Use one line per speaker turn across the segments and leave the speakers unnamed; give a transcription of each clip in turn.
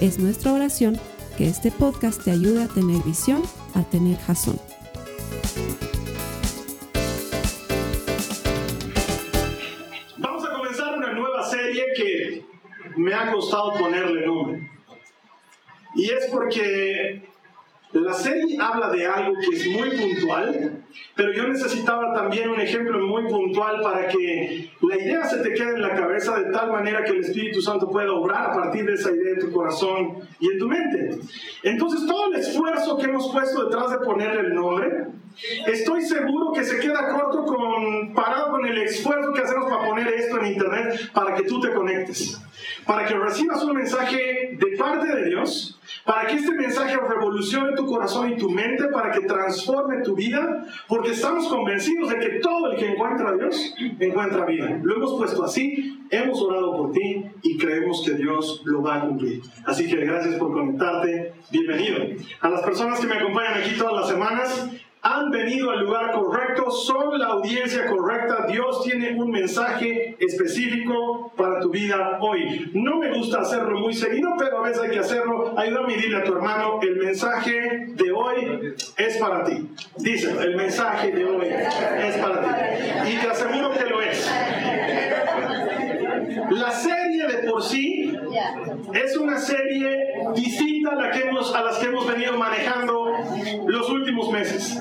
Es nuestra oración que este podcast te ayude a tener visión, a tener jazón.
Vamos a comenzar una nueva serie que me ha costado ponerle nombre. Y es porque la serie habla de algo que es muy puntual, pero yo necesitaba también un ejemplo muy puntual para que la idea se te quede en la cabeza de tal manera que el Espíritu Santo pueda obrar a partir de esa idea en tu corazón y en tu mente. Entonces todo el esfuerzo que hemos puesto detrás de ponerle el nombre, estoy seguro que se queda corto con, parado con el esfuerzo que hacemos para poner esto en internet para que tú te conectes, para que recibas un mensaje de parte de Dios para que este mensaje revolucione tu corazón y tu mente, para que transforme tu vida, porque estamos convencidos de que todo el que encuentra a Dios encuentra vida. Lo hemos puesto así, hemos orado por ti y creemos que Dios lo va a cumplir. Así que gracias por conectarte, bienvenido. A las personas que me acompañan aquí todas las semanas, han venido al lugar correcto, son la audiencia correcta. Dios tiene un mensaje específico para tu vida hoy. No me gusta hacerlo muy seguido, pero a veces hay que hacerlo. Ayúdame a dile a tu hermano, el mensaje de hoy es para ti. Dice, el mensaje de hoy es para ti. Y te aseguro que lo es. La serie de por sí es una serie distinta a, la que hemos, las que hemos venido manejando los últimos meses.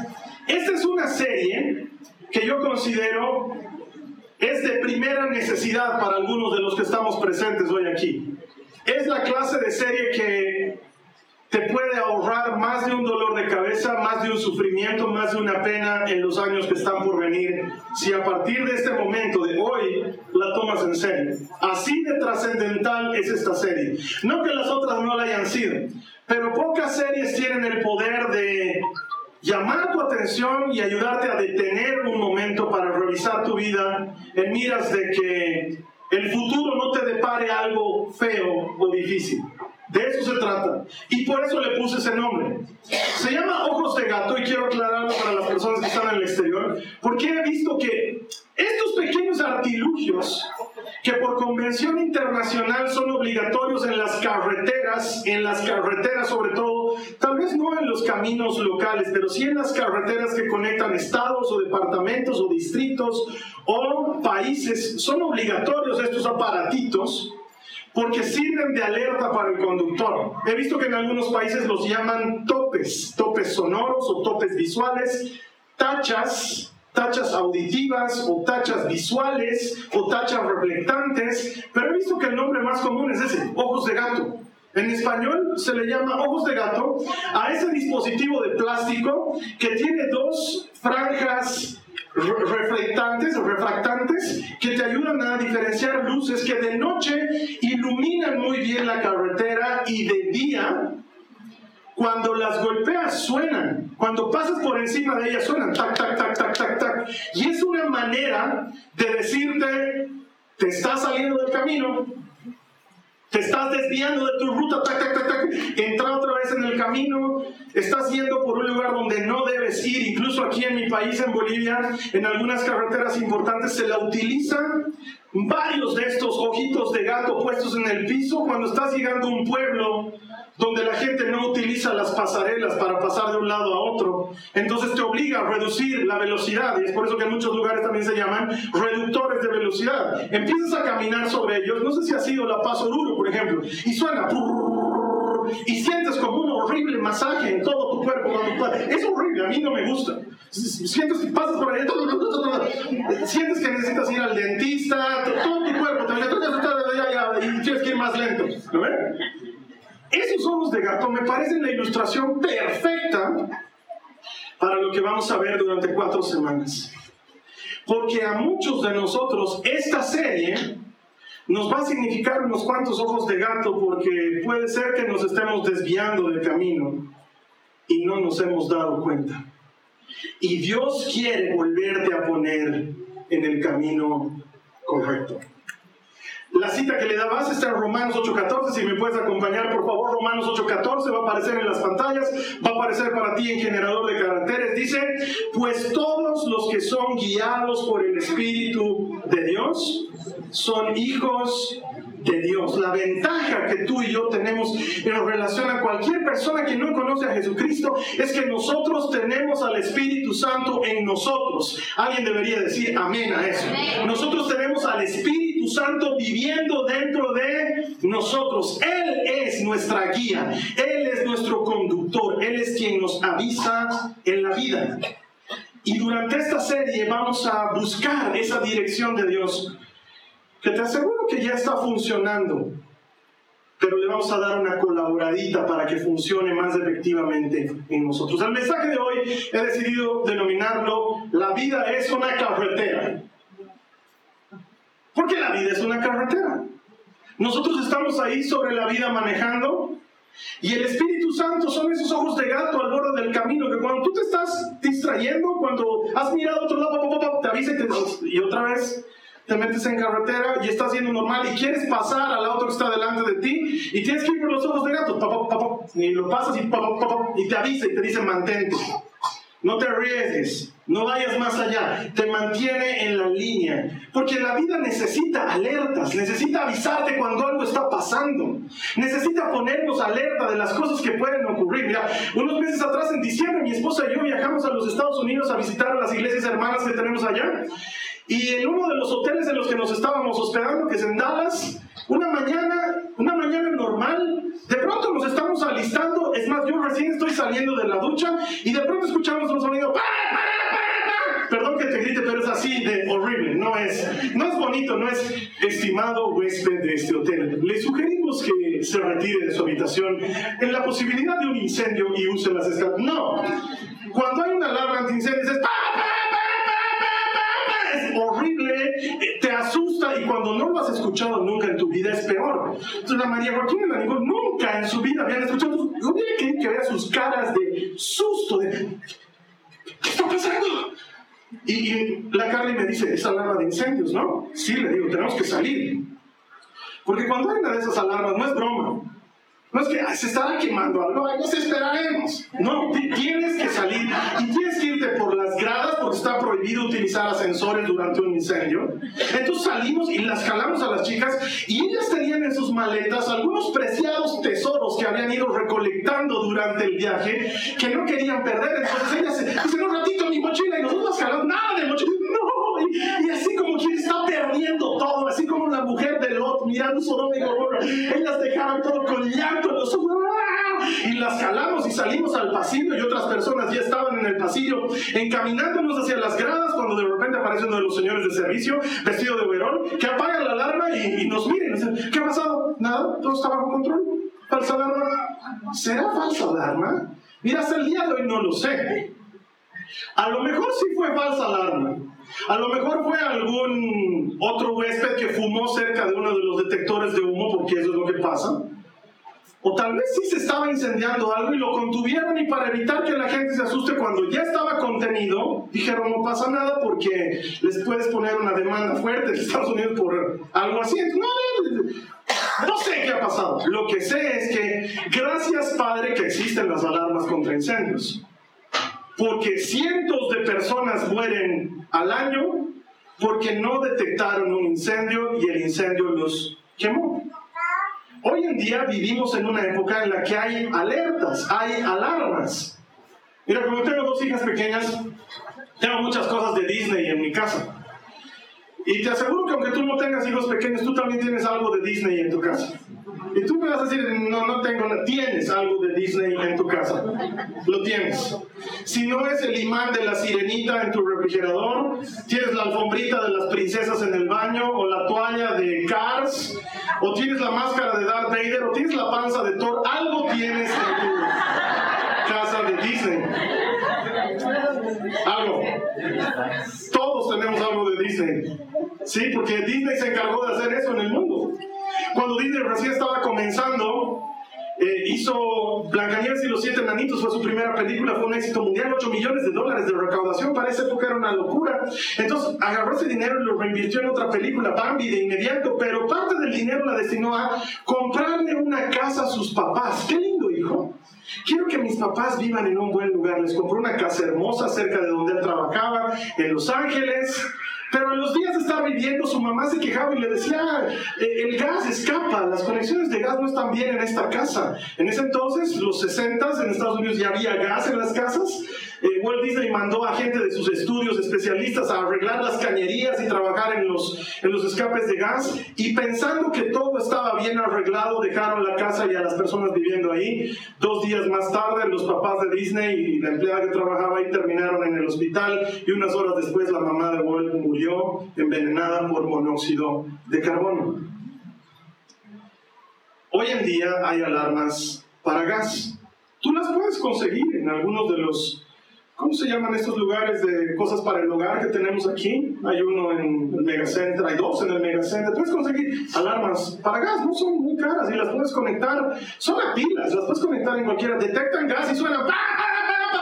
Esta es una serie que yo considero es de primera necesidad para algunos de los que estamos presentes hoy aquí. Es la clase de serie que te puede ahorrar más de un dolor de cabeza, más de un sufrimiento, más de una pena en los años que están por venir, si a partir de este momento, de hoy, la tomas en serio. Así de trascendental es esta serie. No que las otras no la hayan sido, pero pocas series tienen el poder de llamar tu atención y ayudarte a detener un momento para revisar tu vida en miras de que el futuro no te depare algo feo o difícil. De eso se trata. Y por eso le puse ese nombre. Se llama Ojos de Gato y quiero aclararlo para las personas que están en el exterior, porque he visto que estos pequeños artilugios que por convención internacional son obligatorios en las carreteras, en las carreteras sobre todo, tal vez no en los caminos locales, pero sí en las carreteras que conectan estados o departamentos o distritos o países, son obligatorios estos aparatitos porque sirven de alerta para el conductor. He visto que en algunos países los llaman topes, topes sonoros o topes visuales, tachas, tachas auditivas o tachas visuales o tachas reflectantes, pero he visto que el nombre más común es ese, ojos de gato. En español se le llama ojos de gato a ese dispositivo de plástico que tiene dos franjas reflectantes o refractantes que te ayudan a diferenciar luces que de noche iluminan muy bien la carretera y de día cuando las golpeas suenan, cuando pasas por encima de ellas suenan, tac, tac, tac, tac, tac, tac. Y es una manera de decirte, te estás saliendo del camino, te estás desviando de tu ruta, tac, tac, tac, tac, entra otra vez en el camino, estás yendo por un lugar donde no debes ir, incluso aquí en mi país, en Bolivia, en algunas carreteras importantes se la utilizan varios de estos ojitos de gato puestos en el piso cuando estás llegando a un pueblo donde la gente no utiliza las pasarelas para pasar de un lado a otro. Entonces te obliga a reducir la velocidad y es por eso que en muchos lugares también se llaman reductores de velocidad. Empiezas a caminar sobre ellos, no sé si ha sido la paso duro, por ejemplo, y suena y sientes como un horrible masaje en todo tu cuerpo. Es horrible, a mí no me gusta. Sientes que pasas por ahí, sientes que necesitas ir al dentista, todo tu cuerpo, y tienes que ir más lento. ¿Lo ven? Esos ojos de gato me parecen la ilustración perfecta para lo que vamos a ver durante cuatro semanas. Porque a muchos de nosotros esta serie nos va a significar unos cuantos ojos de gato porque puede ser que nos estemos desviando del camino y no nos hemos dado cuenta. Y Dios quiere volverte a poner en el camino correcto. La cita que le da base está en Romanos 8.14. Si me puedes acompañar, por favor, Romanos 8.14 va a aparecer en las pantallas, va a aparecer para ti en generador de caracteres. Dice, pues todos los que son guiados por el Espíritu de Dios son hijos de Dios. La ventaja que tú y yo tenemos en relación a cualquier persona que no conoce a Jesucristo es que nosotros tenemos al Espíritu Santo en nosotros. Alguien debería decir amén a eso. Nosotros tenemos al Espíritu Santo viviendo dentro de nosotros. Él es nuestra guía. Él es nuestro conductor. Él es quien nos avisa en la vida. Y durante esta serie vamos a buscar esa dirección de Dios que te aseguro que ya está funcionando, pero le vamos a dar una colaboradita para que funcione más efectivamente en nosotros. El mensaje de hoy he decidido denominarlo La vida es una carretera. Porque la vida es una carretera. Nosotros estamos ahí sobre la vida manejando y el Espíritu Santo son esos ojos de gato al borde del camino que cuando tú te estás distrayendo, cuando has mirado a otro lado, te avisa y, te, y otra vez te metes en carretera y estás yendo normal y quieres pasar al auto que está delante de ti y tienes que ir por los ojos de gato, y lo pasas y, y te avisa y te dice mantente. No te arriesgues, no vayas más allá, te mantiene en la línea. Porque la vida necesita alertas, necesita avisarte cuando algo está pasando, necesita ponernos alerta de las cosas que pueden ocurrir. Mira, unos meses atrás, en diciembre, mi esposa y yo viajamos a los Estados Unidos a visitar a las iglesias hermanas que tenemos allá. Y en uno de los hoteles en los que nos estábamos hospedando, que es en Dallas, una mañana, una mañana normal, de pronto nos estamos alistando, es más, yo recién estoy saliendo de la ducha y de pronto escuchamos un sonido, Perdón que te grite, pero es así de horrible, no es, no es bonito, no es estimado huésped de este hotel. Le sugerimos que se retire de su habitación en la posibilidad de un incendio y use las escaleras. No, cuando hay una alarma antiincendios es cuando no lo has escuchado nunca en tu vida es peor. Entonces la María Joaquín y la Nicole nunca en su vida habían escuchado. Yo hubiera querido que vea sus caras de susto, de ¿qué está pasando? Y, la Carly me dice, es alarma de incendios, ¿no? Sí, le digo, tenemos que salir. Porque cuando hay una de esas alarmas, no es broma. No es que se estará quemando algo, nos esperaremos. No, tienes que salir y tienes que irte por las gradas porque está prohibido utilizar ascensores durante un incendio. Entonces salimos y las jalamos a las chicas y ellas tenían en sus maletas algunos preciados tesoros que habían ido recolectando durante el viaje que no querían perder. Entonces ellas dicen, un ratito mi mochila y nosotros jalamos nada de mochila. No, y, así como quien está perdiendo todo, así como la mujer de Lot mirando Sodoma y Gomorra, ellas dejaron todo con llanto y las jalamos y salimos al pasillo y otras personas ya estaban en el pasillo encaminándonos hacia las gradas cuando de repente aparece uno de los señores de servicio vestido de verón que apaga la alarma y, nos miren. ¿Qué ha pasado? Nada, todo está bajo control. Falsa alarma. ¿Será falsa alarma? Mira, hasta el día de hoy no lo sé. A lo mejor sí fue falsa alarma. A lo mejor fue algún otro huésped que fumó cerca de uno de los detectores de humo, porque eso es lo que pasa. O tal vez sí se estaba incendiando algo y lo contuvieron y para evitar que la gente se asuste cuando ya estaba contenido, dijeron no pasa nada porque les puedes poner una demanda fuerte de Estados Unidos por algo así. No, no sé qué ha pasado. Lo que sé es que gracias Padre que existen las alarmas contra incendios. Porque cientos de personas mueren al año porque no detectaron un incendio y el incendio los quemó. Hoy en día vivimos en una época en la que hay alertas, hay alarmas. Mira, como tengo dos hijas pequeñas, tengo muchas cosas de Disney en mi casa. Y te aseguro que aunque tú no tengas hijos pequeños, tú también tienes algo de Disney en tu casa. Y tú me vas a decir, no, no tengo, tienes algo de Disney en tu casa. Lo tienes. Si no es el imán de la sirenita en tu refrigerador, tienes la alfombrita de las princesas en el baño, o la toalla de Cars, o tienes la máscara de Darth Vader, o tienes la panza de Thor, algo tienes en tu casa de Disney. Algo. Todos tenemos algo de Disney. Sí, porque Disney se encargó de hacer eso en el mundo. Cuando Disney recién estaba comenzando, eh, hizo Blancanieves y los siete enanitos, fue su primera película, fue un éxito mundial, 8 millones de dólares de recaudación, para esa época era una locura. Entonces agarró ese dinero y lo reinvirtió en otra película, Bambi, de inmediato, pero parte del dinero la destinó a comprarle una casa a sus papás. Qué lindo, hijo. Quiero que mis papás vivan en un buen lugar. Les compró una casa hermosa cerca de donde él trabajaba, en Los Ángeles. Pero en los días de estar viviendo, su mamá se quejaba y le decía, eh, el gas escapa, las conexiones de gas no están bien en esta casa. En ese entonces, los 60 en Estados Unidos ya había gas en las casas. Eh, Walt Disney mandó a gente de sus estudios especialistas a arreglar las cañerías y trabajar en los, en los escapes de gas. Y pensando que todo estaba bien arreglado, dejaron la casa y a las personas viviendo ahí. Dos días más tarde, los papás de Disney y la empleada que trabajaba ahí terminaron en el hospital. Y unas horas después, la mamá de Walt murió envenenada por monóxido de carbono. Hoy en día hay alarmas para gas. Tú las puedes conseguir en algunos de los ¿Cómo se llaman estos lugares de cosas para el hogar que tenemos aquí? Hay uno en el Megacenter, hay dos en el Megacenter. Puedes conseguir alarmas para gas, no son muy caras y las puedes conectar. Son a pilas, las puedes conectar en cualquiera. Detectan gas y suenan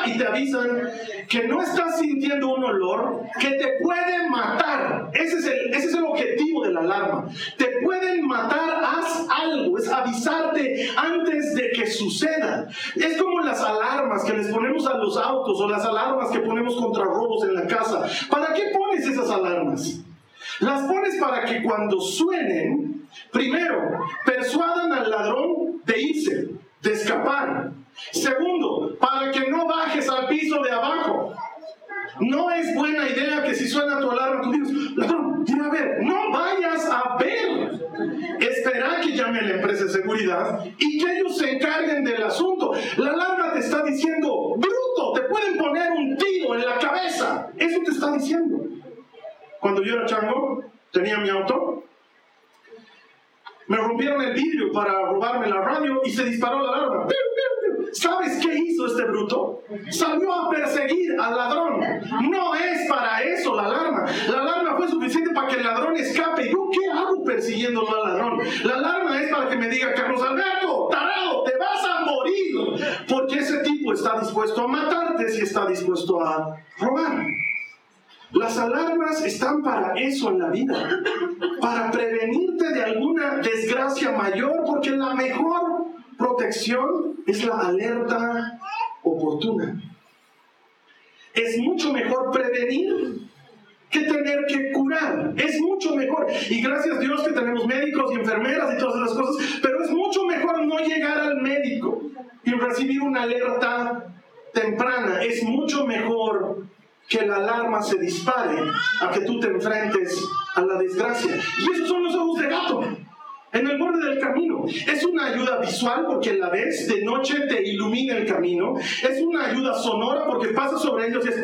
y te avisan que no estás sintiendo un olor que te puede matar. Ese es, el, ese es el objetivo de la alarma. Te pueden matar, haz algo, es avisarte antes de que suceda. Es como las alarmas que les ponemos a los autos o las alarmas que ponemos contra robos en la casa. ¿Para qué pones esas alarmas? Las pones para que cuando suenen, primero, persuadan al ladrón de irse, de escapar. Segundo, para que no bajes al piso de abajo. No es buena idea que si suena tu alarma, tú digas, ladrón, a ver, no vayas a ver. Espera que llame la empresa de seguridad y que ellos se encarguen del asunto. La alarma te está diciendo, bruto, te pueden poner un tiro en la cabeza. Eso te está diciendo. Cuando yo era chango, tenía mi auto, me rompieron el vidrio para robarme la radio y se disparó la alarma. ¿Sabes qué hizo este bruto? Salió a perseguir al ladrón. No es para eso la alarma. La alarma fue suficiente para que el ladrón escape. ¿Yo qué hago persiguiendo al ladrón? La alarma es para que me diga, Carlos Alberto, tarado, te vas a morir. Porque ese tipo está dispuesto a matarte si está dispuesto a robar. Las alarmas están para eso en la vida, para prevenirte de alguna desgracia mayor, porque la mejor protección es la alerta oportuna. Es mucho mejor prevenir que tener que curar. Es mucho mejor. Y gracias a Dios que tenemos médicos y enfermeras y todas esas cosas, pero es mucho mejor no llegar al médico y recibir una alerta temprana. Es mucho mejor que la alarma se dispare a que tú te enfrentes a la desgracia. Y esos son los ojos de gato. En el borde del camino. Es una ayuda visual porque la ves, de noche te ilumina el camino. Es una ayuda sonora porque pasa sobre ellos y es...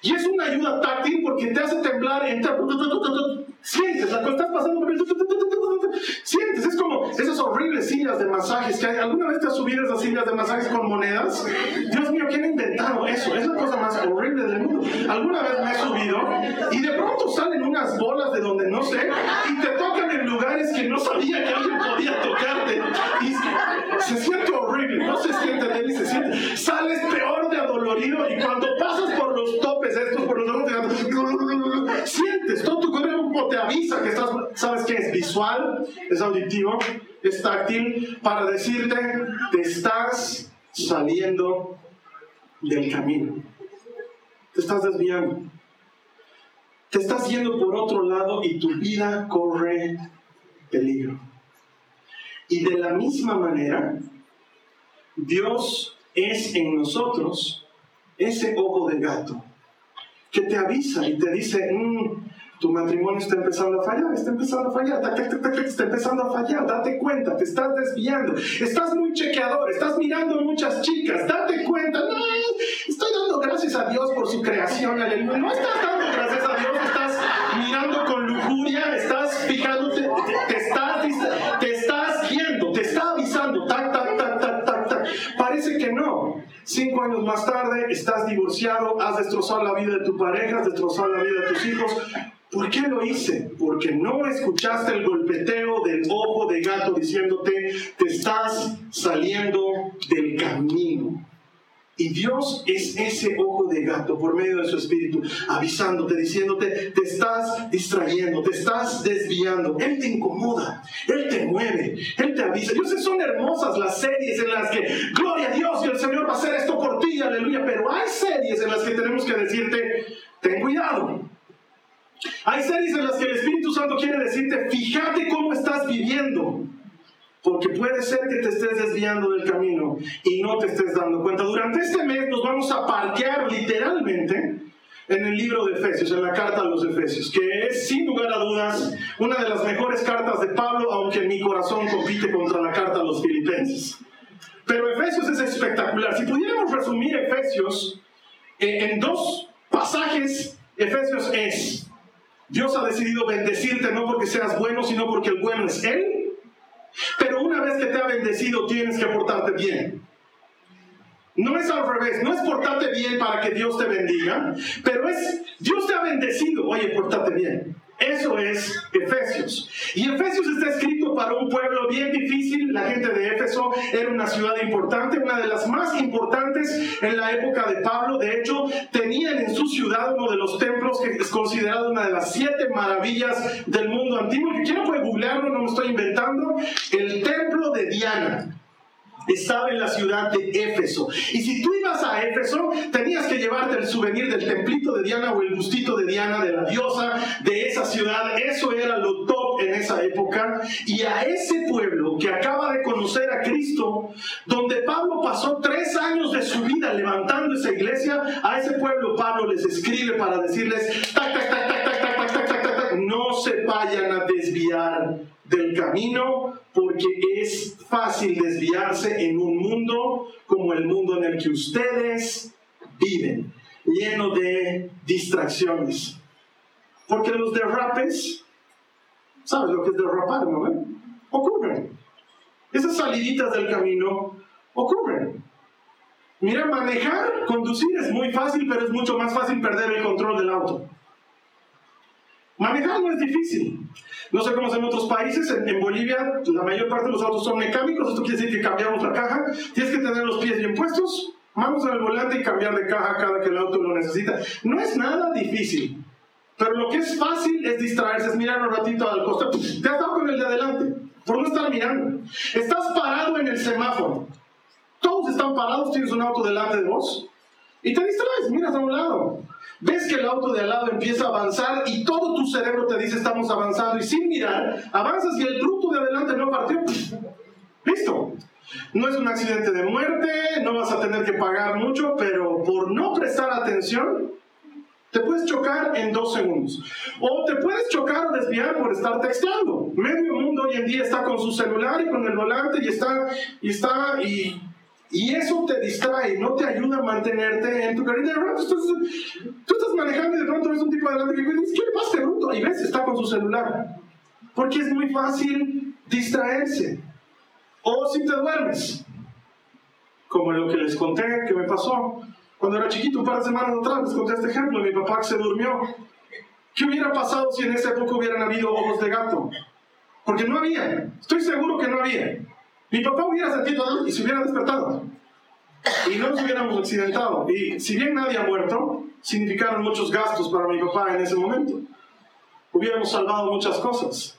Y es una ayuda táctil porque te hace temblar, entra, sientes, la estás pasando por sientes, es como esas horribles sillas de masajes que hay. ¿Alguna vez te has subido esas sillas de masajes con monedas? Dios mío, ¿quién ha inventado eso? Es la cosa más horrible del mundo. Alguna vez me he subido y de pronto salen unas bolas de donde no sé y te tocan en lugares que no sabía que alguien podía tocarte. Y se siente horrible, no se siente bien y se siente. Sales peor de adolorido y cuando pasas por los avisa que estás, ¿sabes qué? Es visual, es auditivo, es táctil, para decirte, te estás saliendo del camino. Te estás desviando. Te estás yendo por otro lado y tu vida corre peligro. Y de la misma manera, Dios es en nosotros ese ojo de gato que te avisa y te dice, mm, tu matrimonio está empezando a fallar, está empezando a fallar, está empezando a fallar, date cuenta, te estás desviando, estás muy chequeador, estás mirando muchas chicas, date cuenta, no, estoy dando gracias a Dios por su creación, aleluya, no estás dando gracias a Dios, estás mirando con lujuria, estás fijándote, te, estás, te estás viendo, te está avisando, tac, tac, tac, tac, tac, tac, parece que no, Cinco años más tarde estás divorciado, has destrozado la vida de tu pareja, has destrozado la vida de tus hijos. ¿Por qué lo hice? Porque no escuchaste el golpeteo del ojo de gato diciéndote, te estás saliendo del camino. Y Dios es ese ojo de gato por medio de su espíritu, avisándote, diciéndote, te estás distrayendo, te estás desviando. Él te incomoda, Él te mueve, Él te avisa. Yo sé, son hermosas las series en las que, gloria a Dios, y el Señor va a hacer esto por ti, aleluya. Pero hay series en las que tenemos que decirte, ten cuidado. Hay series en las que el Espíritu Santo quiere decirte, fíjate cómo estás viviendo. Porque puede ser que te estés desviando del camino y no te estés dando cuenta. Durante este mes nos vamos a parquear literalmente en el libro de Efesios, en la carta a los Efesios, que es sin lugar a dudas una de las mejores cartas de Pablo, aunque mi corazón compite contra la carta a los filipenses. Pero Efesios es espectacular. Si pudiéramos resumir Efesios eh, en dos pasajes, Efesios es, Dios ha decidido bendecirte no porque seas bueno, sino porque el bueno es Él. Pero una vez que te ha bendecido, tienes que portarte bien. No es al revés, no es portarte bien para que Dios te bendiga, pero es Dios te ha bendecido, oye, portate bien. Eso es Efesios. Y Efesios está escrito para un pueblo bien difícil. La gente de Éfeso era una ciudad importante, una de las más importantes en la época de Pablo. De hecho, tenían en su ciudad uno de los templos que es considerado una de las siete maravillas del mundo antiguo. Que quiero puede googlearlo, no me estoy inventando. El templo de Diana estaba en la ciudad de Éfeso. Y si tú ibas a Éfeso, tenías que llevarte el souvenir del templito de Diana o el bustito de Diana, de la diosa de ciudad. Eso era lo top en esa época. Y a ese pueblo que acaba de conocer a Cristo, donde Pablo pasó tres años de su vida levantando esa iglesia, a ese pueblo Pablo les escribe para decirles, no se vayan a desviar del camino porque es fácil desviarse en un mundo como el mundo en el que ustedes viven, lleno de distracciones. Porque los derrapes, ¿sabes lo que es derrapar, no? Ocurren. Esas saliditas del camino ocurren. Mira, manejar, conducir es muy fácil, pero es mucho más fácil perder el control del auto. Manejar no es difícil. No sé cómo es en otros países. En, Bolivia la mayor parte de los autos son mecánicos. Esto quiere decir que cambiamos la caja. Tienes que tener los pies bien puestos, manos en el volante y cambiar de caja cada que el auto lo necesita. No es nada difícil. Pero lo que es fácil es distraerse, es mirar un ratito al costado. Te has dado con el de adelante, por no estar mirando. Estás parado en el semáforo. Todos están parados, tienes un auto delante de vos. Y te distraes, miras a un lado. Ves que el auto de al lado empieza a avanzar y todo tu cerebro te dice estamos avanzando y sin mirar, avanzas y el bruto de adelante no partió. Listo. No es un accidente de muerte, no vas a tener que pagar mucho, pero por no prestar atención, te puedes chocar en dos segundos. O te puedes chocar o desviar por estar texteando. Medio mundo hoy en día está con su celular y con el volante y está, y está, y y eso te distrae, no te ayuda a mantenerte en tu carrera. De pronto tú, estás manejando y de pronto ves un tipo adelante que dice, ¿qué le pasa este bruto? Y ves, está con su celular. Porque es muy fácil distraerse. O si te duermes. Como lo que les conté que me pasó. Cuando era chiquito, un par de semanas atrás, les conté este ejemplo. Mi papá se durmió. ¿Qué hubiera pasado si en esa época hubieran habido ojos de gato? Porque no había. Estoy seguro que no había. Mi papá hubiera sentido y se hubiera despertado. Y no nos hubiéramos accidentado. Y si bien nadie ha muerto, significaron muchos gastos para mi papá en ese momento. Hubiéramos salvado muchas cosas.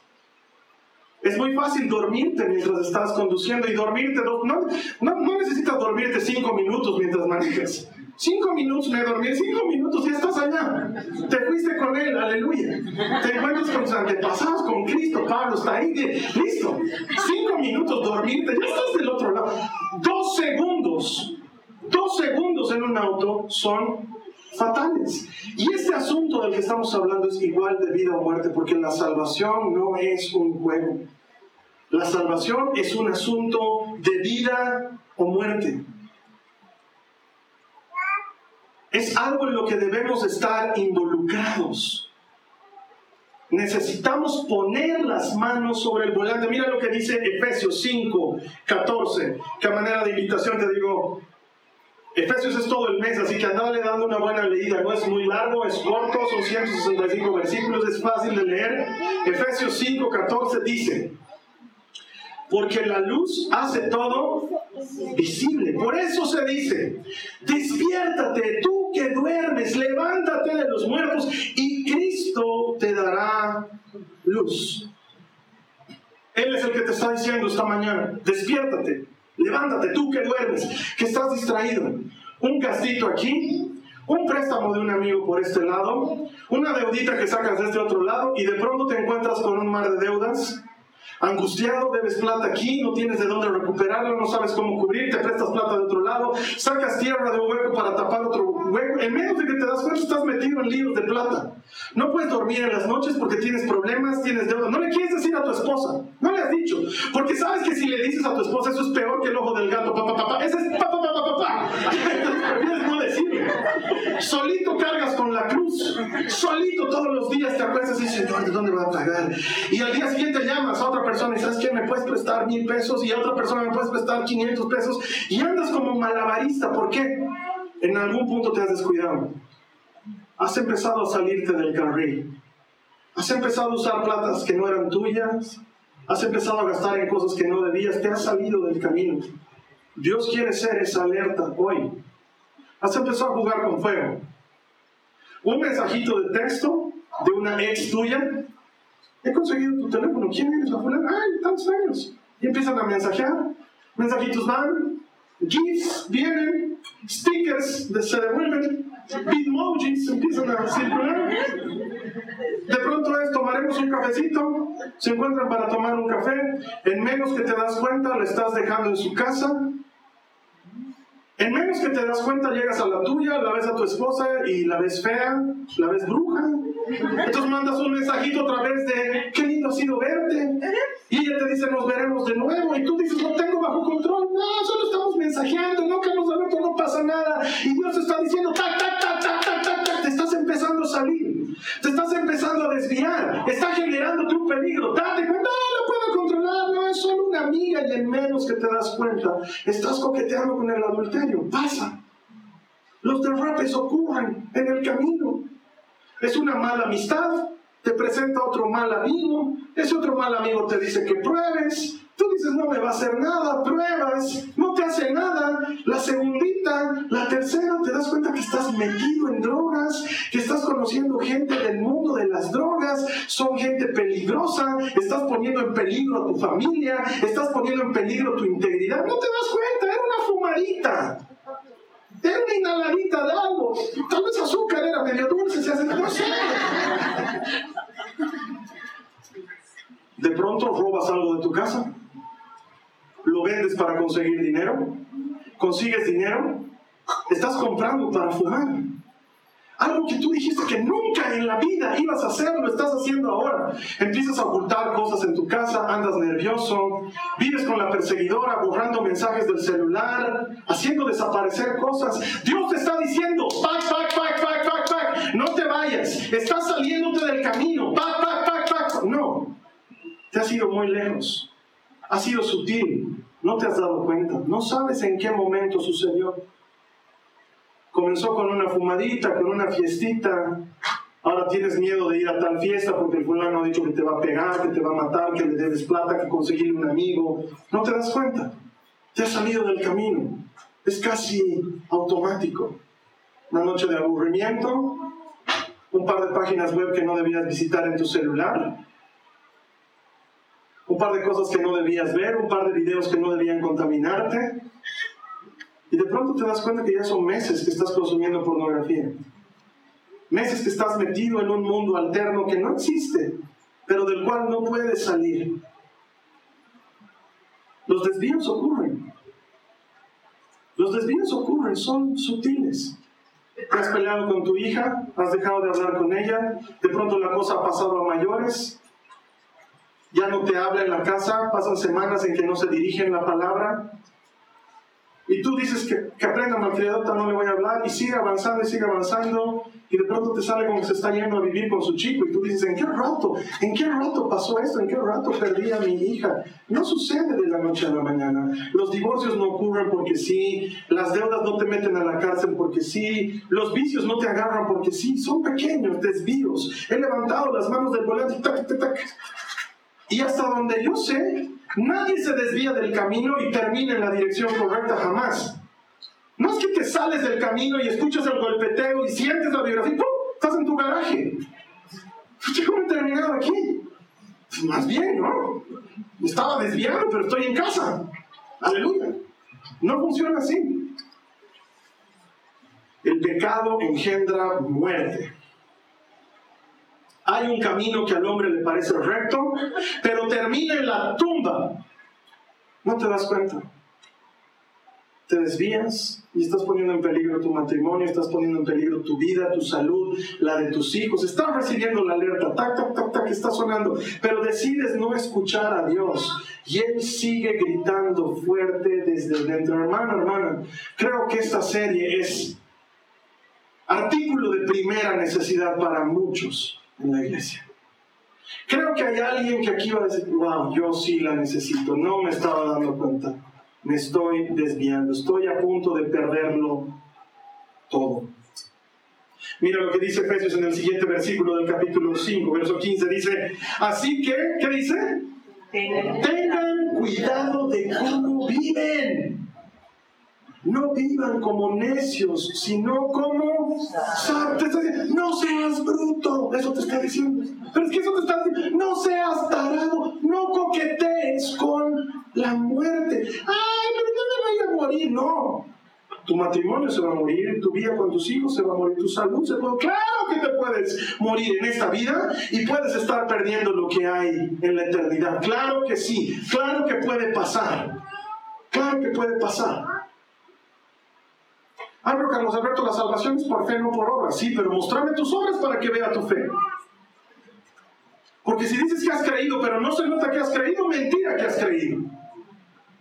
Es muy fácil dormirte mientras estás conduciendo y dormirte. No, no necesitas dormirte cinco minutos mientras manejas. Cinco minutos me dormí, cinco minutos y estás allá. Te fuiste con Él, aleluya. Te encuentras con tus antepasados, con Cristo, Pablo está ahí, listo. Cinco minutos dormirte, ya estás del otro lado. Dos segundos, dos segundos en un auto son fatales. Y este asunto del que estamos hablando es igual de vida o muerte, porque la salvación no es un juego. La salvación es un asunto de vida o muerte. Es algo en lo que debemos estar involucrados. Necesitamos poner las manos sobre el volante. Mira lo que dice Efesios 5, 14, que manera de invitación te digo, Efesios es todo el mes, así que andale dando una buena leída. No es muy largo, es corto, son 165 versículos, es fácil de leer. Efesios 5, 14 dice, porque la luz hace todo visible. Por eso se dice, despiértate tú que duermes, levántate de los muertos y Cristo te dará luz. Él es el que te está diciendo esta mañana, despiértate, levántate tú que duermes, que estás distraído. Un gastito aquí, un préstamo de un amigo por este lado, una deudita que sacas de este otro lado y de pronto te encuentras con un mar de deudas Angustiado, debes plata aquí, no tienes de dónde recuperarlo, no sabes cómo cubrir, te prestas plata de otro lado, sacas tierra de un hueco para tapar otro hueco. En menos de que te das cuenta, estás metido en líos de plata. No puedes dormir en las noches porque tienes problemas, tienes deuda. No le quieres decir a tu esposa, no le has dicho, porque sabes que si le dices a tu esposa, eso es peor que el ojo del gato, papá, papá. Ese es papá, papá, papá. Prefieres no decirle. Solito cargas con la cruz, solito todos los días te acuestas y dices, ¿de dónde va a pagar? Y al día siguiente llamas a otra persona y sabes que me puedes prestar mil pesos y a otra persona me puedes prestar 500 pesos y andas como malabarista. ¿Por qué? En algún punto te has descuidado. Has empezado a salirte del carril. Has empezado a usar platas que no eran tuyas. Has empezado a gastar en cosas que no debías. Te has salido del camino. Dios quiere ser esa alerta hoy. Has empezado a jugar con fuego. Un mensajito de texto de una ex tuya he conseguido tu teléfono, ¿quién eres la fulana? Ay, tantos años. Y empiezan a mensajear, mensajitos van, GIFs vienen, stickers se devuelven, bitmojis empiezan a circular. De pronto es, tomaremos un cafecito, se encuentran para tomar un café, en menos que te das cuenta, le estás dejando en su casa, en menos que te das cuenta, llegas a la tuya, la ves a tu esposa y la ves fea, la ves bruja. Entonces mandas un mensajito a través de, qué lindo ha sido verte. Y ella te dice, nos veremos de nuevo. Y tú dices, no tengo bajo control. No, solo estamos mensajeando, no nos Alberto, no pasa nada. Y Dios está diciendo, tac, tac, tac, tac, tac, tac, tac. Te estás empezando a salir. Te estás empezando a desviar. Está generándote un peligro. Date cuenta, no, lo puedo controlar. No, es solo una amiga y en menos que te das cuenta, estás coqueteando con el adulterio. Pasa. Los derrapes ocurren en el camino. Es una mala amistad, te presenta otro mal amigo, ese otro mal amigo te dice que pruebes, tú dices no me va a hacer nada, pruebas, no te hace nada, la segundita, la tercera, te das cuenta que estás metido en drogas, que estás conociendo gente del mundo de las drogas, son gente peligrosa, estás poniendo en peligro a tu familia, estás poniendo en peligro tu integridad, no te das cuenta, era una fumadita. Era una inhaladita de algo. Tal vez azúcar era medio dulce, se hace, no sé. De pronto robas algo de tu casa. Lo vendes para conseguir dinero. Consigues dinero. Estás comprando para fumar. Algo que tú dijiste que nunca en la vida ibas a hacer, lo estás haciendo ahora. Empiezas a ocultar cosas en tu casa, andas nervioso, vives con la perseguidora, borrando mensajes del celular, haciendo desaparecer cosas. Dios te está diciendo, pack, pack, pack, pack, pack, pack, no te vayas, estás saliéndote del camino, pack, pack, pack, pack. No, te has ido muy lejos, has sido sutil, no te has dado cuenta, no sabes en qué momento sucedió. Comenzó con una fumadita, con una fiestita. Ahora tienes miedo de ir a tal fiesta porque el fulano ha dicho que te va a pegar, que te va a matar, que le debes plata, que conseguir un amigo. No te das cuenta. Te has salido del camino. Es casi automático. Una noche de aburrimiento, un par de páginas web que no debías visitar en tu celular, un par de cosas que no debías ver, un par de videos que no debían contaminarte, y de pronto te das cuenta que ya son meses que estás consumiendo pornografía. Meses que estás metido en un mundo alterno que no existe, pero del cual no puedes salir. Los desvíos ocurren. Los desvíos ocurren, son sutiles. Has peleado con tu hija, has dejado de hablar con ella, de pronto la cosa ha pasado a mayores, ya no te habla en la casa, pasan semanas en que no se dirigen la palabra, Y tú dices que, que aprenda malcriadota, no le voy a hablar, y sigue avanzando y sigue avanzando, y de pronto te sale como que se está yendo a vivir con su chico, y tú dices, ¿en qué rato? ¿En qué rato pasó esto? ¿En qué rato perdí a mi hija? No sucede de la noche a la mañana. Los divorcios no ocurren porque sí, las deudas no te meten a la cárcel porque sí, los vicios no te agarran porque sí, son pequeños desvíos. He levantado las manos del volante, tac, tac, tac. Y hasta donde yo sé, nadie se desvía del camino y termina en la dirección correcta jamás. No es que te sales del camino y escuchas el golpeteo y sientes la vibración, ¡pum! Estás en tu garaje. ¿Cómo he terminado aquí? Pues más bien, ¿no? Estaba desviado, pero estoy en casa. Aleluya. No funciona así. El pecado engendra muerte. Hay un camino que al hombre le parece recto, pero termina en la tumba. No te das cuenta. Te desvías y estás poniendo en peligro tu matrimonio, estás poniendo en peligro tu vida, tu salud, la de tus hijos. Estás recibiendo la alerta, tac, tac, tac, tac, está sonando, pero decides no escuchar a Dios. Y Él sigue gritando fuerte desde dentro. Hermano, hermana, creo que esta serie es artículo de primera necesidad para muchos en la iglesia. Creo que hay alguien que aquí va a decir, wow, yo sí la necesito, no me estaba dando cuenta, me estoy desviando, estoy a punto de perderlo todo. Mira lo que dice Efesios en el siguiente versículo del capítulo 5, verso 15, dice, así que, ¿qué dice? Tengan cuidado de cómo viven no vivan como necios, sino como no seas bruto, eso te está diciendo. Pero es que eso te está diciendo, no seas tarado, no coquetees con la muerte. Ay, pero no me vaya a morir, no. Tu matrimonio se va a morir, tu vida con tus hijos se va a morir, tu salud se va a Claro que te puedes morir en esta vida y puedes estar perdiendo lo que hay en la eternidad. Claro que sí, claro que puede pasar. Claro que puede pasar. Ah, pero Carlos Alberto, la salvación es por fe, no por obras. Sí, pero mostrame tus obras para que vea tu fe. Porque si dices que has creído, pero no se nota que has creído, mentira que has creído.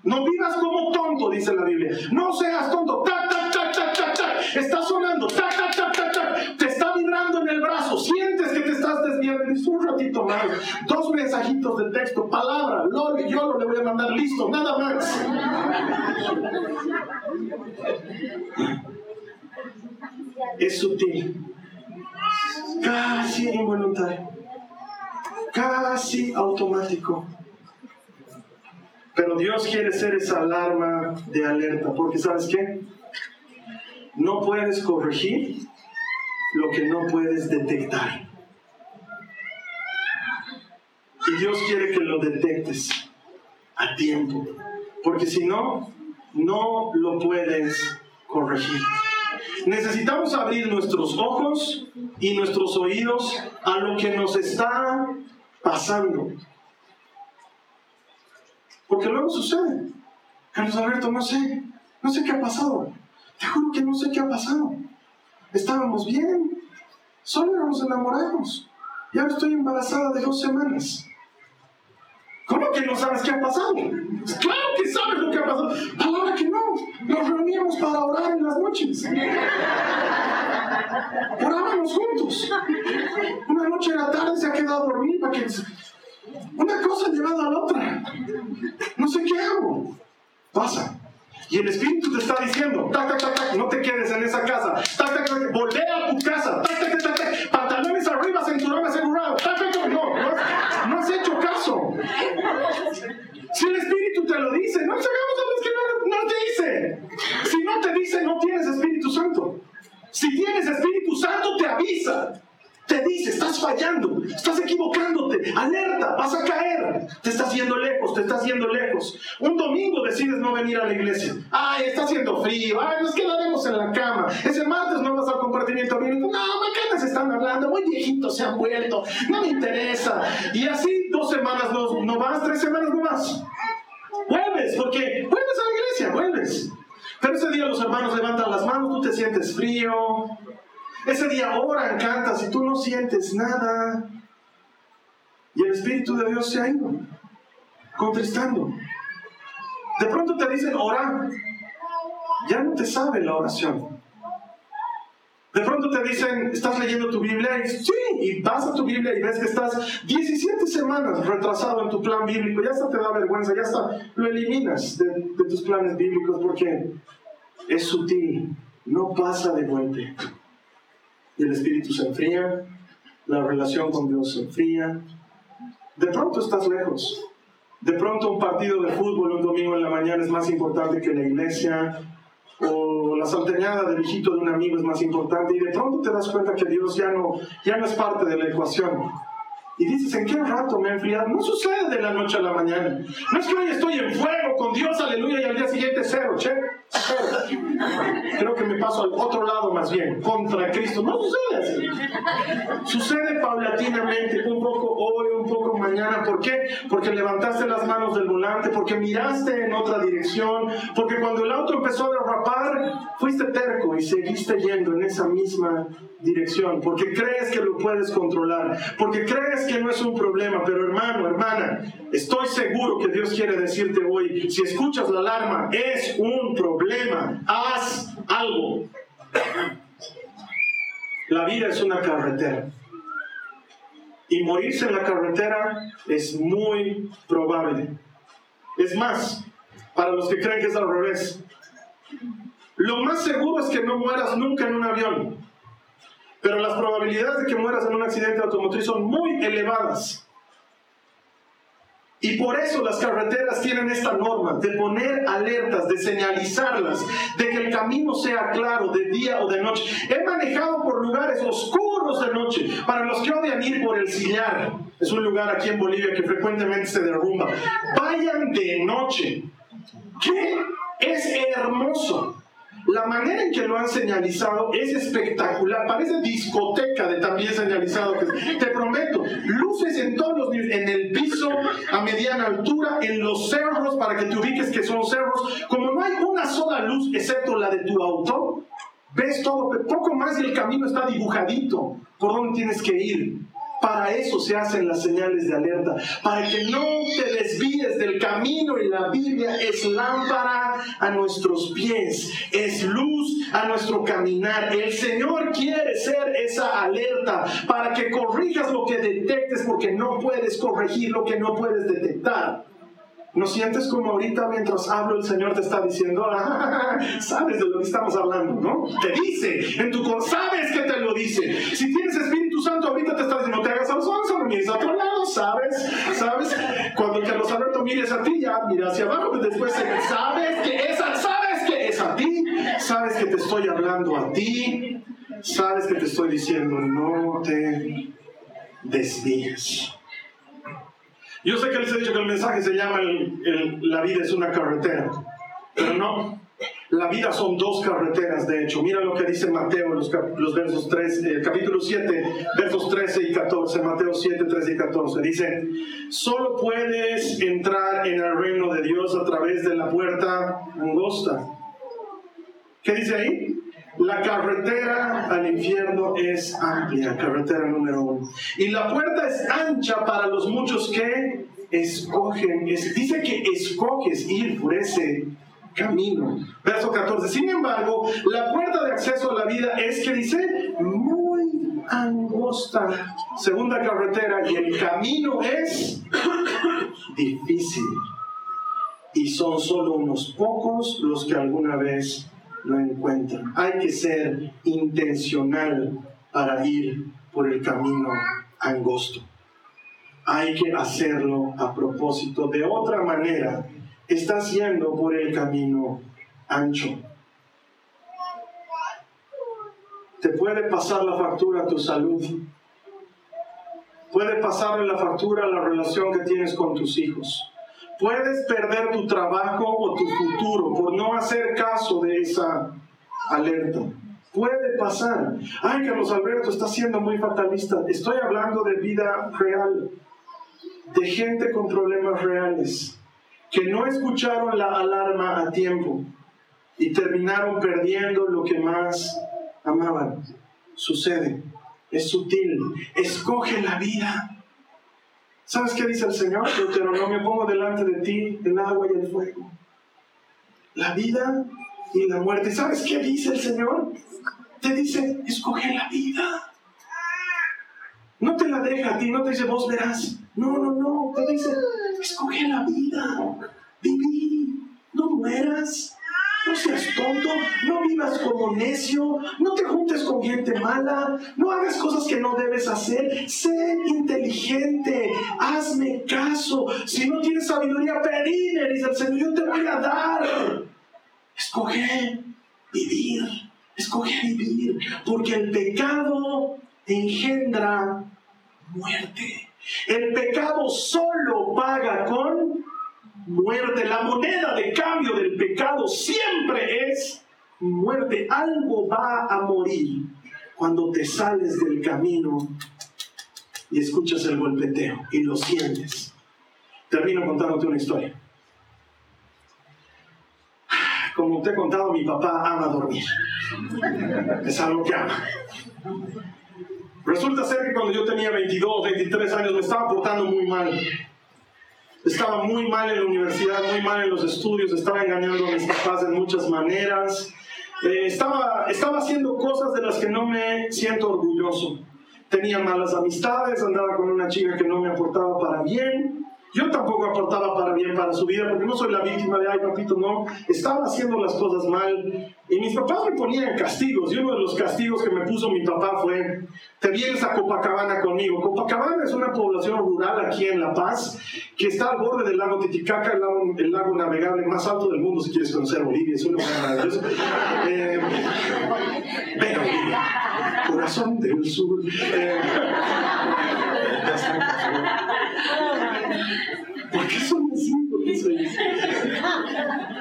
No vivas como tonto, dice la Biblia. No seas tonto. Tac, tac, tac, tac, tac, tac. Está sonando. Tac, tac, tac, tac, tac. Te está vibrando en el brazo. Sientes que te estás desviando. Un ratito más. Dos mensajitos de texto. Palabra. Lolo y yo lo le voy a mandar. Listo. Nada más. Es sutil. Casi involuntario. Casi automático. Pero Dios quiere ser esa alarma de alerta, porque ¿sabes qué? No puedes corregir lo que no puedes detectar. Y Dios quiere que lo detectes a tiempo, porque si no, no lo puedes corregir. Necesitamos abrir nuestros ojos y nuestros oídos a lo que nos está pasando. Porque luego sucede. Carlos Alberto, no sé, no sé qué ha pasado. Te juro que no sé qué ha pasado. Estábamos bien, solo éramos enamorados. Y ahora estoy embarazada de dos semanas. ¿Cómo que no sabes qué ha pasado? Claro que sabes lo que ha pasado. Palabra que no. Nos reuníamos para orar en las noches. Orábamos juntos. Una noche en la tarde se ha quedado a dormir para que una cosa llevada a la otra. No sé qué hago. Pasa. Y el Espíritu te está diciendo, tac, tac, tac, tac, no te quedes en esa casa. Tac, tac, tac, a tu casa. Tac, tac, tac, tac, pantalones arriba, cinturón asegurado. Tac, tac, tac, no, no, no has hecho caso. Si el Espíritu te lo dice, no nos hagamos a que no, no te dice. Si no te dice, no tienes Espíritu Santo. Si tienes Espíritu Santo, te avisa te dice, estás fallando, estás equivocándote, alerta, vas a caer, te estás yendo lejos, te estás yendo lejos. Un domingo decides no venir a la iglesia. Ay, está haciendo frío, ay, nos quedaremos en la cama. Ese martes no vas al compartimiento bíblico. No, macanas están hablando, muy viejitos se han vuelto, no me interesa. Y así dos semanas no, no vas, tres semanas no vas. Vuelves, porque vuelves a la iglesia, vuelves. Pero ese día los hermanos levantan las manos, tú te sientes frío, ese día oran, cantas y tú no sientes nada. Y el Espíritu de Dios se ha ido, contristando. De pronto te dicen orar. ya no te sabe la oración. De pronto te dicen, estás leyendo tu Biblia y sí, y vas a tu Biblia y ves que estás 17 semanas retrasado en tu plan bíblico, ya hasta te da vergüenza, ya hasta lo eliminas de, de tus planes bíblicos porque es sutil, no pasa de golpe. Y el espíritu se enfría, la relación con Dios se enfría. De pronto estás lejos. De pronto un partido de fútbol un domingo en la mañana es más importante que la iglesia o la salteñada del hijito de un amigo es más importante y de pronto te das cuenta que Dios ya no, ya no es parte de la ecuación. Y dices, ¿en qué rato me he enfriado? No sucede de la noche a la mañana. No es que hoy estoy en fuego con Dios, aleluya, y al día siguiente cero, che. Creo que me paso al otro lado más bien, contra Cristo. No sucede así. Sucede paulatinamente, un poco hoy, poco mañana. ¿Por qué? Porque levantaste las manos del volante, porque miraste en otra dirección, porque cuando el auto empezó a derrapar, fuiste terco y seguiste yendo en esa misma dirección, porque crees que lo puedes controlar, porque crees que no es un problema, pero hermano, hermana, estoy seguro que Dios quiere decirte hoy, si escuchas la alarma, es un problema, haz algo. La vida es una carretera. Y morirse en la carretera es muy probable. Es más, para los que creen que es al revés, lo más seguro es que no mueras nunca en un avión. Pero las probabilidades de que mueras en un accidente automotriz son muy elevadas. Y por eso las carreteras tienen esta norma de poner alertas, de señalizarlas, de que el camino sea claro de día o de noche. He manejado por lugares oscuros de noche. Para los que odian ir por el Sillar, es un lugar aquí en Bolivia que frecuentemente se derrumba. Vayan de noche. ¿Qué? Es hermoso. La manera en que lo han señalizado es espectacular, parece discoteca de también señalizado. te prometo, luces en todos los en el piso, a mediana altura, en los cerros, para que te ubiques que son cerros. Como no hay una sola luz excepto la de tu auto, ves todo, poco más y el camino está dibujadito por dónde tienes que ir. Para eso se hacen las señales de alerta, para que no te desvíes del camino y la Biblia es lámpara a nuestros pies, es luz a nuestro caminar. El Señor quiere ser esa alerta para que corrijas lo que detectes porque no puedes corregir lo que no puedes detectar. ¿No sientes como ahorita mientras hablo el Señor te está diciendo, ah, sabes de lo que estamos hablando, ¿no? Te dice, en tu sabes que te lo dice. Si tienes Espíritu Santo, ahorita te está diciendo, te hagas a los ojos, mires a otro lado, ¿sabes? ¿Sabes? Cuando Carlos Alberto mires a ti, ya mira hacia abajo, pero después sabes que es a, sabes que es a ti, sabes que te estoy hablando a ti, sabes que te estoy diciendo, no te desvíes. Yo sé que les he dicho que el mensaje se llama La vida es una carretera, pero no. La vida son dos carreteras, de hecho. Mira lo que dice Mateo, los, los versos 3, eh, capítulo 7, versos 13 y 14. Mateo 7, 13 y 14. Dice, solo puedes entrar en el reino de Dios a través de la puerta angosta. ¿Qué dice ahí? La carretera al infierno es amplia, carretera número uno. Y la puerta es ancha para los muchos que escogen. dice que escoges ir por ese camino. Verso 14. Sin embargo, la puerta de acceso a la vida es que dice muy angosta. Segunda carretera y el camino es difícil. Y son solo unos pocos los que alguna vez lo encuentran. Hay que ser intencional para ir por el camino angosto. Hay que hacerlo a propósito. De otra manera, estás yendo por el camino ancho. Te puede pasar la factura tu salud. Puede pasar la factura a la relación que tienes con tus hijos Puedes perder tu trabajo o tu futuro por no hacer caso de esa alerta. Puede pasar. Ay, Carlos Alberto está siendo muy fatalista. Estoy hablando de vida real, de gente con problemas reales, que no escucharon la alarma a tiempo y terminaron perdiendo lo que más amaban. Sucede, es sutil, escoge la vida. ¿Sabes qué dice el Señor? me pongo delante de ti el agua y el fuego. La vida y la muerte. ¿Sabes qué dice el Señor? Te dice, escoge la vida. No te la deja a ti, no te dice, vos verás. No, no, no, te dice, escoge la vida. Viví, no mueras. No seas tonto, no vivas como necio, no te gente mala, no hagas cosas que no debes hacer, sé inteligente, hazme caso. Si no tienes sabiduría, pedime, dice el Señor, yo te voy a dar. Escoge vivir, escoge vivir, porque el pecado engendra muerte. El pecado solo paga con muerte. La moneda de cambio del pecado siempre es muerte. Algo va a morir cuando te sales del camino y escuchas el golpeteo y lo sientes. Termino contándote una historia. Como te he contado, mi papá ama dormir. Es algo que ama. Resulta ser que cuando yo tenía 22, 23 años me estaba portando muy mal. Estaba muy mal en la universidad, muy mal en los estudios, estaba engañando a mis papás de muchas maneras. Eh, estaba, estaba haciendo cosas de las que no me siento orgulloso. Tenía malas amistades, andaba con una chica que no me aportaba para bien. Yo tampoco aportaba para bien para su vida, porque no soy la víctima de, ay, papito, no. Estaba haciendo las cosas mal. Y mis papás me ponían castigos. Y uno de los castigos que me puso mi papá fue, te vienes a Copacabana conmigo. Copacabana es una población rural aquí en La Paz, que está al borde del lago Titicaca, el lago, navegable más alto del mundo, si quieres conocer Bolivia. Es un lugar maravilloso. Eh, Bolivia, corazón del sur. Eh, ¿Por qué somos cinco que soy? Ah.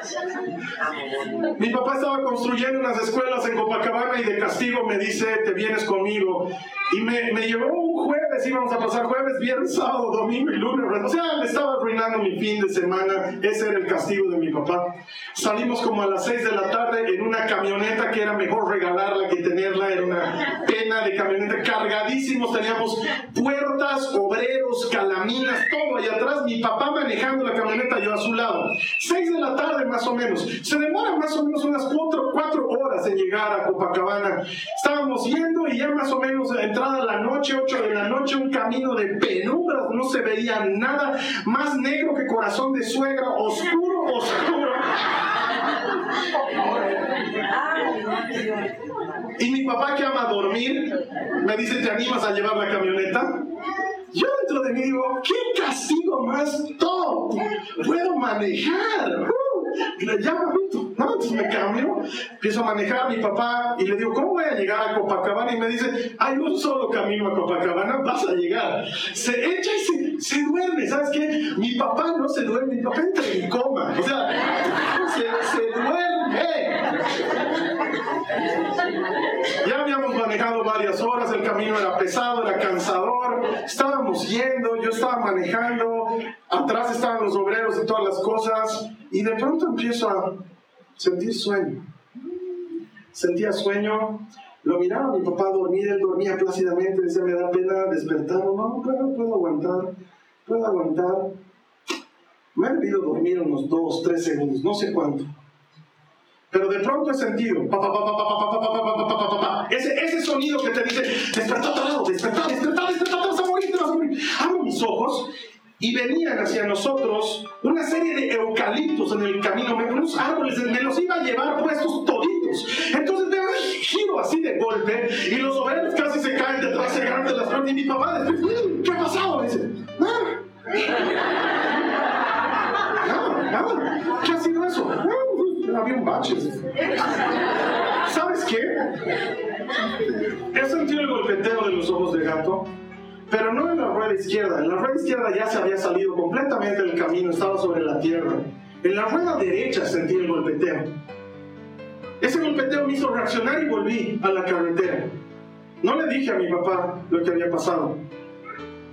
Mi papá estaba construyendo unas escuelas en Copacabana y de castigo me dice, te vienes conmigo. Y me, me llevó un jueves, íbamos a pasar jueves, viernes, sábado, domingo y lunes. O sea, me estaba arruinando mi fin de semana. Ese era el castigo de mi papá. Salimos como a las 6 de la tarde en una camioneta que era mejor regalarla que tenerla. Era una pena de camioneta cargadísimos. Teníamos puertas, obreros, calaminas, todo ahí atrás. Mi papá manejando la camioneta, yo a su lado. 6 de la tarde más o menos. Se demora más o menos unas 4, cuatro horas en llegar a Copacabana. Estábamos yendo y ya más o menos entrada la noche, 8 de la noche, un camino de penumbras, no se veía nada más negro que corazón de suegra, oscuro, oscuro. Y mi papá que ama dormir, me dice, ¿te animas a llevar la camioneta? Yo dentro de mí digo, ¿qué castigo más top? Puedo manejar. Ya, papito. No, entonces me cambio, empiezo a manejar a mi papá y le digo, ¿cómo voy a llegar a Copacabana? Y me dice, hay un solo camino a Copacabana, vas a llegar. Se echa y se, duerme, ¿sabes qué? Mi papá no se duerme, mi papá entra en coma. O sea, se, se duerme. Ya habíamos manejado varias horas, el camino era pesado, era cansador, estábamos yendo, yo estaba manejando, atrás estaban los obreros y todas las cosas, y de pronto empiezo a sentir sueño. Sentía sueño, lo miraba mi papá dormir, él dormía plácidamente, decía, me da pena despertar, no, puedo, puedo aguantar, puedo aguantar. Me he debido dormir unos dos, tres segundos, no sé cuánto. Pero de pronto he sentido, ese, ese sonido que te dice, despertó todo, despertó, despertó, despertó. Abro mis ojos y venían hacia nosotros una serie de eucaliptos en el camino, unos árboles, me los iba a llevar puestos toditos. Entonces veo un giro así de golpe y los obreros casi se caen detrás, se agarran de las manos y mi papá después, ¿qué ha pasado? Me dice, nada. Nada. ¿Qué ha sido eso? había un bache. ¿Sabes qué? He sentido el golpeteo de los ojos de gato, pero no en la rueda izquierda. En la rueda izquierda ya se había salido completamente del camino, estaba sobre la tierra. En la rueda derecha sentí el golpeteo. Ese golpeteo me hizo reaccionar y volví a la carretera. No le dije a mi papá lo que había pasado.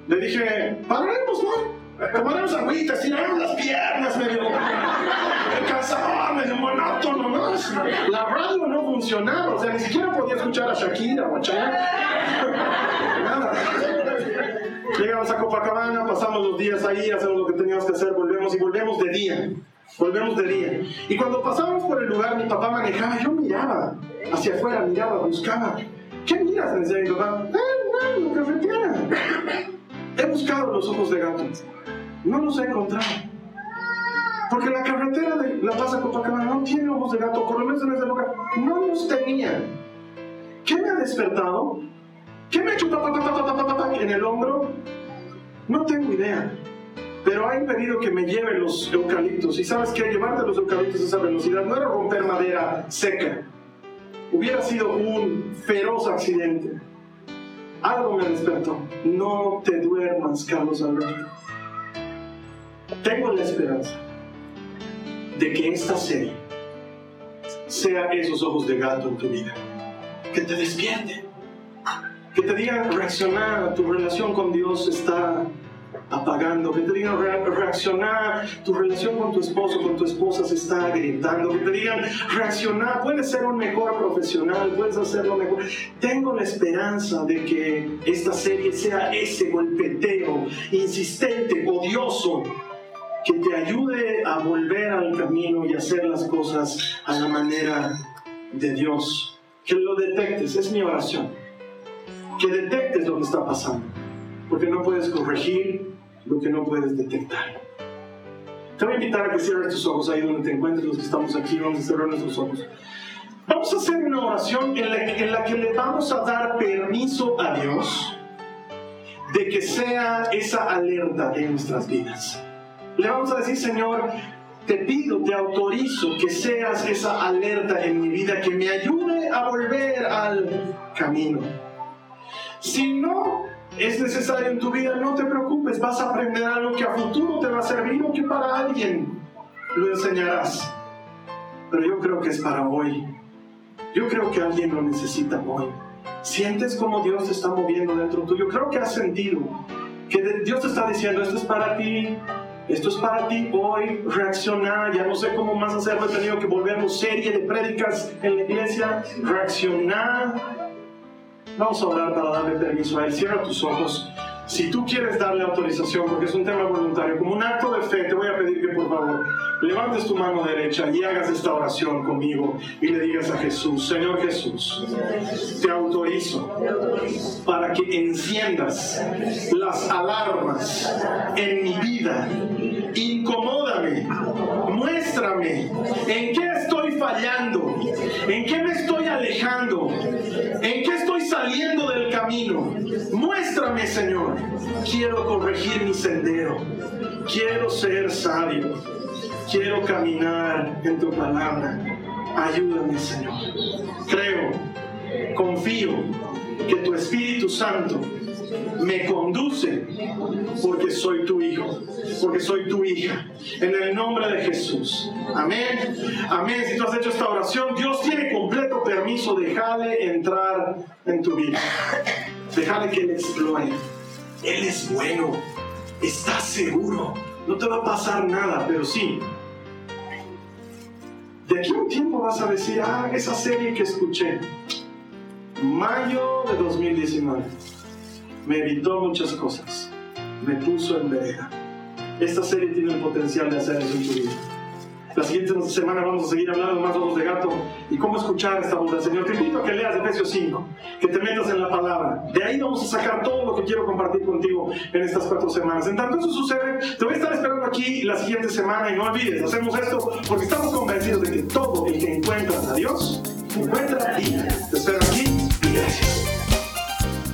Le dije, pararemos, ¿no? Tomaremos agüita, estiraremos las piernas, medio cansado, medio monótono, ¿no? La radio no funcionaba, o sea, ni siquiera podía escuchar a Shakira o a Chayanne. Nada. Llegamos a Copacabana, pasamos los días ahí, hacemos lo que teníamos que hacer, volvemos y volvemos de día. Volvemos de día. Y cuando pasábamos por el lugar, mi papá manejaba, yo miraba hacia afuera, miraba, buscaba. ¿Qué miras? Me decía mi papá. Eh, no, carretera. He buscado los ojos de gato. No los he encontrado. Porque la carretera de La Paz a Copacabana no tiene ojos de gato, por lo menos en esa época no los tenía. ¿Qué me ha despertado? ¿Qué me hecho en el hombro? No tengo idea. Pero ha impedido que me lleven los eucaliptos. Y sabes que llevarte los eucaliptos a esa velocidad no era romper madera seca. Hubiera sido un feroz accidente. Algo me despertó. No te duermas, Carlos Alberto. Tengo la esperanza de que esta serie sea esos ojos de gato en tu vida. Que te despierte. Que te digan reaccionar, tu relación con Dios está apagando, que te digan reaccionar, tu relación con tu esposo, con tu esposa se está agrietando, que te digan reaccionar, puedes ser un mejor profesional, puedes hacerlo mejor. Tengo la esperanza de que esta serie sea ese golpeteo insistente, odioso, que te ayude a volver al camino y hacer las cosas a la manera de Dios. Que lo detectes, es mi oración. Que detectes lo que está pasando. Porque no puedes corregir lo que no puedes detectar. Te voy a invitar a que cierres tus ojos ahí donde te encuentres, los que estamos aquí, vamos a cerrar nuestros ojos. Vamos a hacer una oración en la, en la que le vamos a dar permiso a Dios de que sea esa alerta en nuestras vidas. Le vamos a decir, Señor, te pido, te autorizo que seas esa alerta en mi vida, que me ayude a volver al camino. Si no es necesario en tu vida, no te preocupes, vas a aprender algo que a futuro te va a servir o que para alguien lo enseñarás. Pero yo creo que es para hoy. Yo creo que alguien lo necesita hoy. Sientes como Dios te está moviendo dentro tuyo. Creo que has sentido que Dios te está diciendo, esto es para ti, esto es para ti hoy, reaccionar. Ya no sé cómo más hacerlo. He tenido que volvernos serie de prédicas en la iglesia. Reaccionar. Vamos a orar para darle permiso a Él. Cierra tus ojos. Si tú quieres darle autorización, porque es un tema voluntario, como un acto de fe, te voy a pedir que por favor levantes tu mano derecha y hagas esta oración conmigo y le digas a Jesús, Señor Jesús, te autorizo para que enciendas las alarmas en mi vida. Incomódame, muéstrame en qué estoy fallando, en qué me estoy alejando, en qué estoy saliendo del camino. Muéstrame, Señor. Quiero corregir mi sendero. Quiero ser sabio. Quiero caminar en tu palabra. Ayúdame, Señor. Creo, confío que tu Espíritu Santo me conduce porque soy tu hijo, porque soy tu hija. En el nombre de Jesús. Amén. Amén. Si tú has hecho esta oración, Dios tiene completo permiso. Déjale entrar en tu vida. Déjale que Él explore. Él es bueno. Estás seguro. No te va a pasar nada, pero sí. De aquí a un tiempo vas a decir, ah, esa serie que escuché, mayo de 2019 me evitó muchas cosas, me puso en vereda. Esta serie tiene el potencial de hacer eso en tu vida. La siguiente semana vamos a seguir hablando más ojos de gato y cómo escuchar esta voz del Señor. Te invito a que leas Efesios 5, que te metas en la palabra. De ahí vamos a sacar todo lo que quiero compartir contigo en estas cuatro semanas. En tanto eso sucede, te voy a estar esperando aquí la siguiente semana y no olvides, hacemos esto porque estamos convencidos de que todo el que encuentra a Dios encuentra a ti. Te espero aquí y gracias.